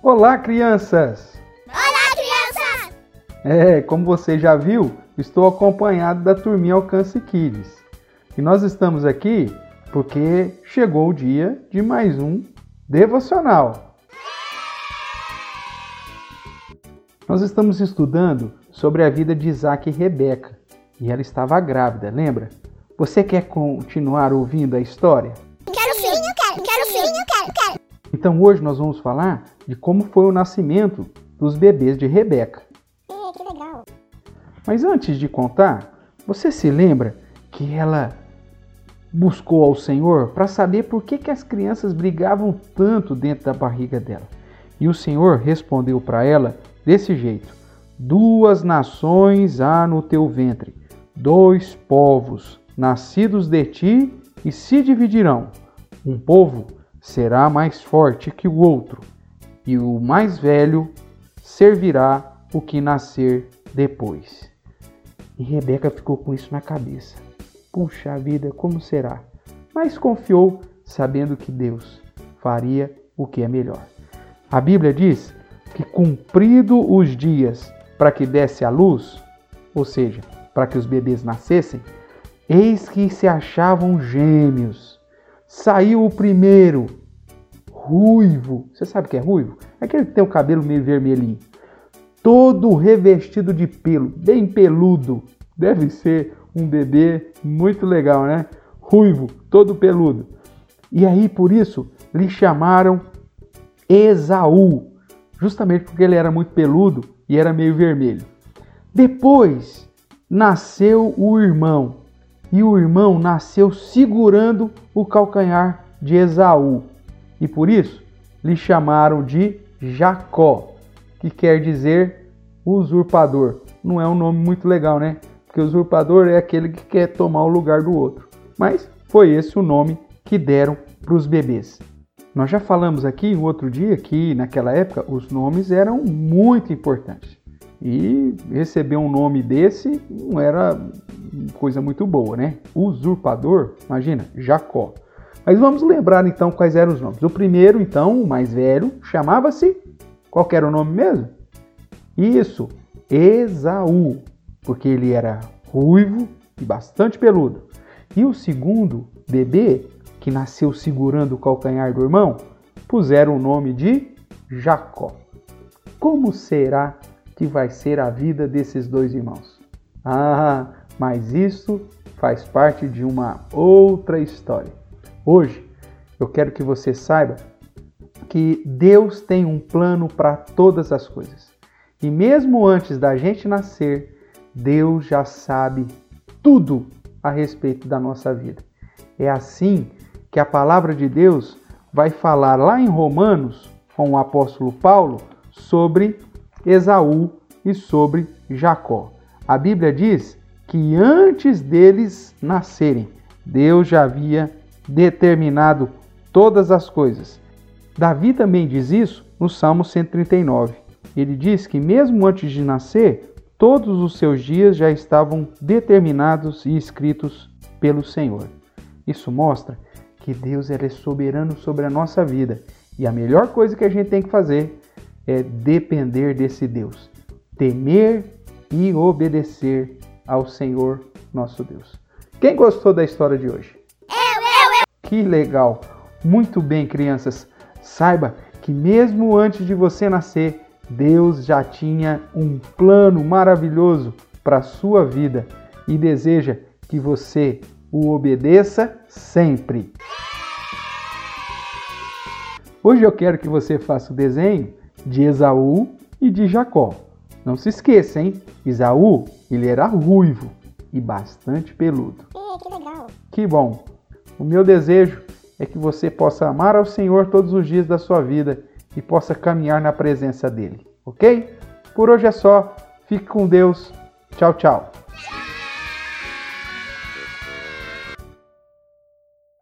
Olá, crianças! Olá, crianças! É, como você já viu, estou acompanhado da turminha Alcance Kids. E nós estamos aqui porque chegou o dia de mais um devocional. Nós estamos estudando sobre a vida de Isaac e Rebeca. E ela estava grávida, lembra? Você quer continuar ouvindo a história? Quero sim, eu quero, quero sim, eu quero, quero. Então hoje nós vamos falar de como foi o nascimento dos bebês de Rebeca. É, que legal. Mas antes de contar, você se lembra que ela buscou ao Senhor para saber por que, que as crianças brigavam tanto dentro da barriga dela? E o Senhor respondeu para ela desse jeito: Duas nações há no teu ventre, dois povos nascidos de ti e se dividirão. Um povo será mais forte que o outro, e o mais velho servirá o que nascer depois. E Rebeca ficou com isso na cabeça. Puxa vida, como será? Mas confiou, sabendo que Deus faria o que é melhor. A Bíblia diz que, cumprido os dias para que desse a luz, ou seja, para que os bebês nascessem, eis que se achavam gêmeos. Saiu o primeiro, ruivo. Você sabe o que é ruivo? É aquele que tem o cabelo meio vermelhinho. Todo revestido de pelo, bem peludo. Deve ser um bebê muito legal, né? Ruivo, todo peludo. E aí, por isso, lhe chamaram Esaú, justamente porque ele era muito peludo e era meio vermelho. Depois nasceu o irmão, e o irmão nasceu segurando o calcanhar de Esaú, e por isso lhe chamaram de Jacó, que quer dizer usurpador. Não é um nome muito legal, né? Porque usurpador é aquele que quer tomar o lugar do outro. Mas foi esse o nome que deram para os bebês. Nós já falamos aqui um outro dia que naquela época os nomes eram muito importantes. E receber um nome desse não era coisa muito boa, né? Usurpador, imagina, Jacó. Mas vamos lembrar então quais eram os nomes. O primeiro, então, o mais velho, chamava-se. Qual era o nome mesmo? Isso, Esaú, porque ele era ruivo e bastante peludo. E o segundo bebê, que nasceu segurando o calcanhar do irmão, puseram o nome de Jacó. Como será que vai ser a vida desses dois irmãos? Ah, mas isso faz parte de uma outra história. Hoje eu quero que você saiba que Deus tem um plano para todas as coisas. E mesmo antes da gente nascer, Deus já sabe tudo a respeito da nossa vida. É assim que a palavra de Deus vai falar lá em Romanos, com o apóstolo Paulo, sobre Esaú e sobre Jacó. A Bíblia diz que antes deles nascerem, Deus já havia determinado todas as coisas. Davi também diz isso no Salmo 139. Ele diz que, mesmo antes de nascer, todos os seus dias já estavam determinados e escritos pelo Senhor. Isso mostra que Deus é soberano sobre a nossa vida e a melhor coisa que a gente tem que fazer é depender desse Deus, temer e obedecer ao Senhor nosso Deus. Quem gostou da história de hoje? Que legal! Muito bem, crianças. Saiba que mesmo antes de você nascer, Deus já tinha um plano maravilhoso para a sua vida e deseja que você o obedeça sempre. Hoje eu quero que você faça o desenho de Esaú e de Jacó. Não se esqueça, hein? Esaú, ele era ruivo e bastante peludo. É, que legal. Que bom! O meu desejo é que você possa amar ao Senhor todos os dias da sua vida e possa caminhar na presença dele, ok? Por hoje é só. Fique com Deus. Tchau, tchau.